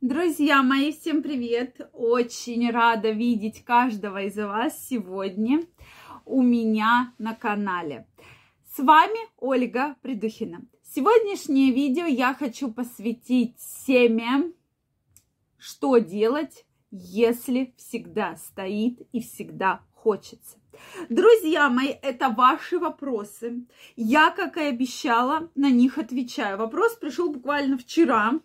Друзья мои, всем привет! Очень рада видеть каждого из вас сегодня у меня на канале. С вами Ольга Придухина. Сегодняшнее видео я хочу посвятить теме, что делать, если всегда стоит и всегда хочется. Друзья мои, это ваши вопросы. Я, как и обещала, на них отвечаю. Вопрос пришел буквально вчера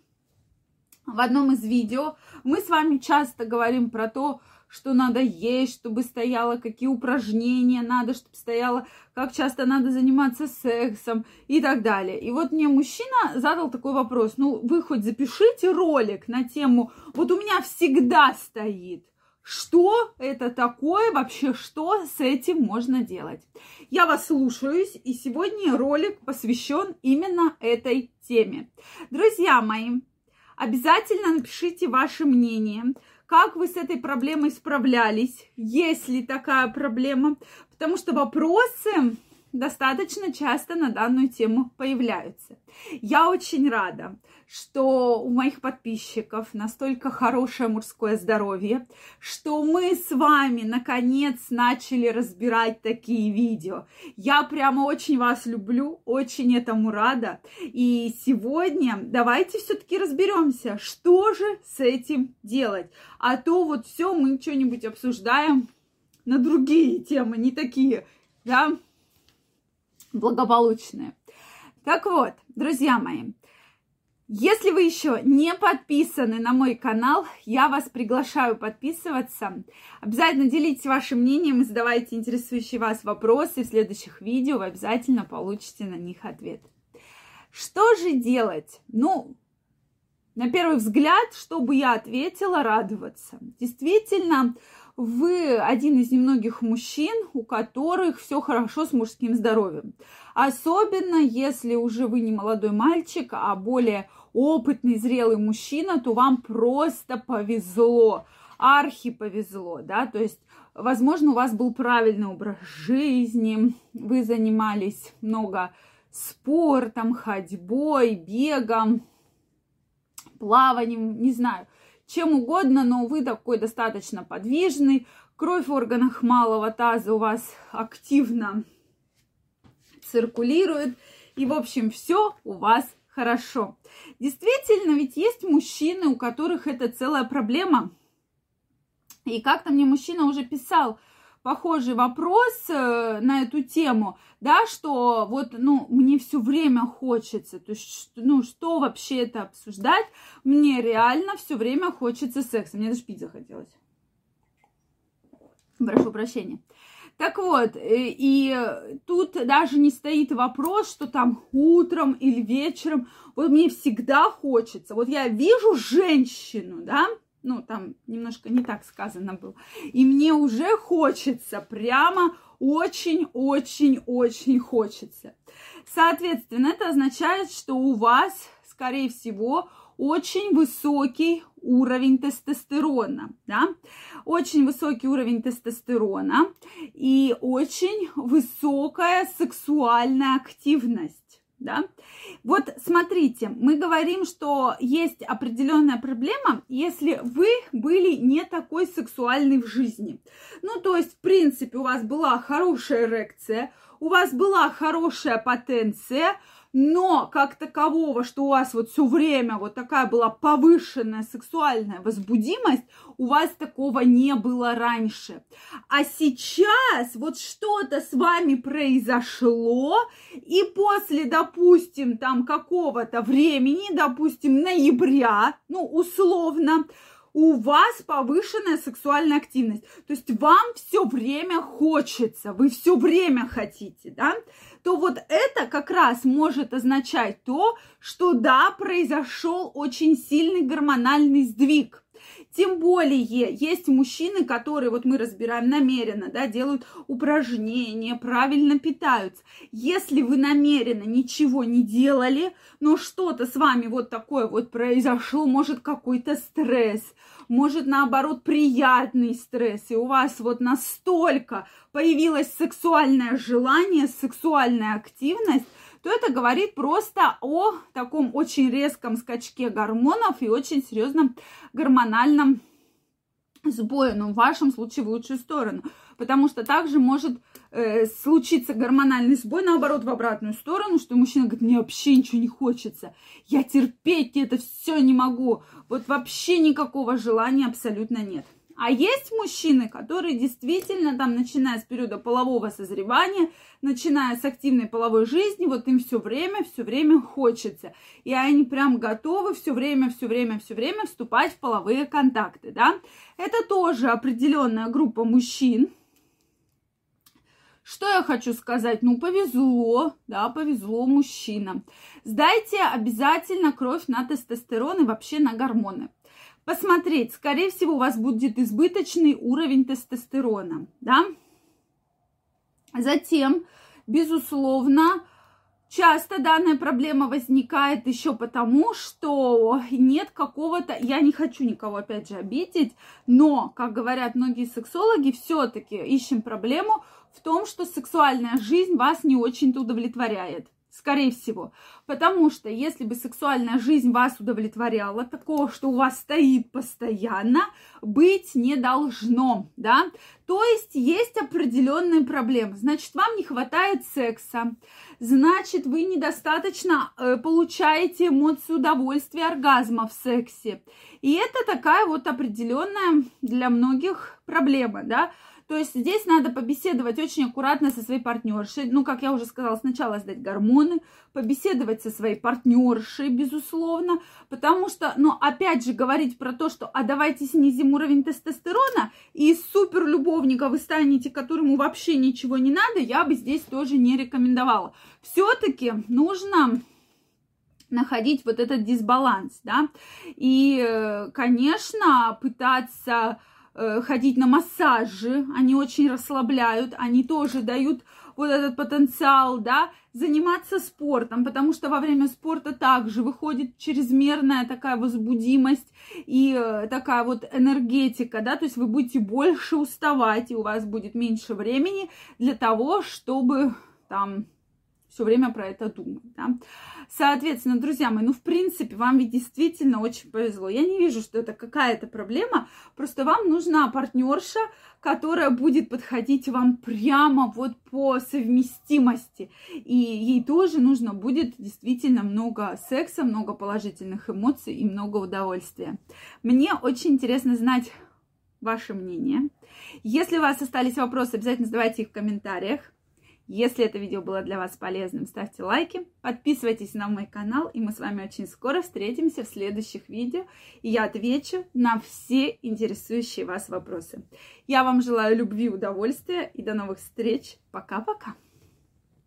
в одном из видео. Мы с вами часто говорим про то, что надо есть, чтобы стояло, какие упражнения надо, чтобы стояло, как часто надо заниматься сексом и так далее. И вот мне мужчина задал такой вопрос, ну вы хоть запишите ролик на тему, вот у меня всегда стоит, что это такое, вообще что с этим можно делать. Я вас слушаюсь, и сегодня ролик посвящен именно этой теме. Друзья мои, обязательно напишите ваше мнение, как вы с этой проблемой справлялись, есть ли такая проблема, потому что вопросы достаточно часто на данную тему появляются. Я очень рада, что у моих подписчиков настолько хорошее мужское здоровье, что мы с вами наконец начали разбирать такие видео. Я прямо очень вас люблю, очень этому рада. И сегодня давайте все-таки разберемся, что же с этим делать. А то вот все мы что-нибудь обсуждаем на другие темы, не такие, да, благополучные. Так вот, друзья мои, если вы еще не подписаны на мой канал, я вас приглашаю подписываться. Обязательно делитесь вашим мнением и задавайте интересующие вас вопросы. В следующих видео вы обязательно получите на них ответ. Что же делать? Ну, на первый взгляд, чтобы я ответила, радоваться. Действительно, вы один из немногих мужчин, у которых все хорошо с мужским здоровьем. Особенно, если уже вы не молодой мальчик, а более опытный, зрелый мужчина, то вам просто повезло, архи повезло, да, то есть, возможно, у вас был правильный образ жизни, вы занимались много спортом, ходьбой, бегом, плаванием, не знаю – чем угодно, но вы такой достаточно подвижный, кровь в органах малого таза у вас активно циркулирует, и, в общем, все у вас хорошо. Действительно, ведь есть мужчины, у которых это целая проблема. И как-то мне мужчина уже писал – похожий вопрос э, на эту тему, да, что вот, ну, мне все время хочется, то есть, ну, что вообще это обсуждать, мне реально все время хочется секса, мне даже пить захотелось. Прошу прощения. Так вот, э, и тут даже не стоит вопрос, что там утром или вечером, вот мне всегда хочется, вот я вижу женщину, да, ну, там немножко не так сказано было. И мне уже хочется, прямо очень-очень-очень хочется. Соответственно, это означает, что у вас, скорее всего, очень высокий уровень тестостерона, да, очень высокий уровень тестостерона и очень высокая сексуальная активность да. Вот смотрите, мы говорим, что есть определенная проблема, если вы были не такой сексуальный в жизни. Ну, то есть, в принципе, у вас была хорошая эрекция, у вас была хорошая потенция, но как такового, что у вас вот все время вот такая была повышенная сексуальная возбудимость, у вас такого не было раньше. А сейчас вот что-то с вами произошло, и после, допустим, там какого-то времени, допустим, ноября, ну, условно, у вас повышенная сексуальная активность. То есть вам все время хочется, вы все время хотите, да? То вот это как раз может означать то, что да, произошел очень сильный гормональный сдвиг. Тем более есть мужчины, которые, вот мы разбираем намеренно, да, делают упражнения, правильно питаются. Если вы намеренно ничего не делали, но что-то с вами вот такое вот произошло, может какой-то стресс, может наоборот приятный стресс, и у вас вот настолько появилось сексуальное желание, сексуальная активность, то это говорит просто о таком очень резком скачке гормонов и очень серьезном гормональном сбое, но в вашем случае в лучшую сторону. Потому что также может э, случиться гормональный сбой, наоборот, в обратную сторону, что мужчина говорит, мне вообще ничего не хочется, я терпеть это все не могу, вот вообще никакого желания абсолютно нет. А есть мужчины, которые действительно там, начиная с периода полового созревания, начиная с активной половой жизни, вот им все время, все время хочется. И они прям готовы все время, все время, все время вступать в половые контакты, да. Это тоже определенная группа мужчин, что я хочу сказать? Ну, повезло, да, повезло мужчинам. Сдайте обязательно кровь на тестостерон и вообще на гормоны посмотреть, скорее всего, у вас будет избыточный уровень тестостерона, да. Затем, безусловно, часто данная проблема возникает еще потому, что нет какого-то, я не хочу никого опять же обидеть, но, как говорят многие сексологи, все-таки ищем проблему в том, что сексуальная жизнь вас не очень-то удовлетворяет. Скорее всего. Потому что если бы сексуальная жизнь вас удовлетворяла, такого, что у вас стоит постоянно, быть не должно, да? То есть есть определенные проблемы. Значит, вам не хватает секса, значит, вы недостаточно э, получаете эмоцию удовольствия, оргазма в сексе. И это такая вот определенная для многих проблема, да? То есть здесь надо побеседовать очень аккуратно со своей партнершей. Ну, как я уже сказала, сначала сдать гормоны, побеседовать со своей партнершей, безусловно, потому что, ну, опять же, говорить про то, что, а давайте снизим уровень тестостерона, и из суперлюбовника вы станете, которому вообще ничего не надо, я бы здесь тоже не рекомендовала. Все-таки нужно находить вот этот дисбаланс, да, и, э, конечно, пытаться ходить на массажи, они очень расслабляют, они тоже дают вот этот потенциал, да, заниматься спортом, потому что во время спорта также выходит чрезмерная такая возбудимость и э, такая вот энергетика, да, то есть вы будете больше уставать, и у вас будет меньше времени для того, чтобы там все время про это думать, да. Соответственно, друзья мои, ну, в принципе, вам ведь действительно очень повезло. Я не вижу, что это какая-то проблема, просто вам нужна партнерша, которая будет подходить вам прямо вот по совместимости. И ей тоже нужно будет действительно много секса, много положительных эмоций и много удовольствия. Мне очень интересно знать ваше мнение. Если у вас остались вопросы, обязательно задавайте их в комментариях. Если это видео было для вас полезным, ставьте лайки, подписывайтесь на мой канал, и мы с вами очень скоро встретимся в следующих видео, и я отвечу на все интересующие вас вопросы. Я вам желаю любви, удовольствия и до новых встреч. Пока-пока!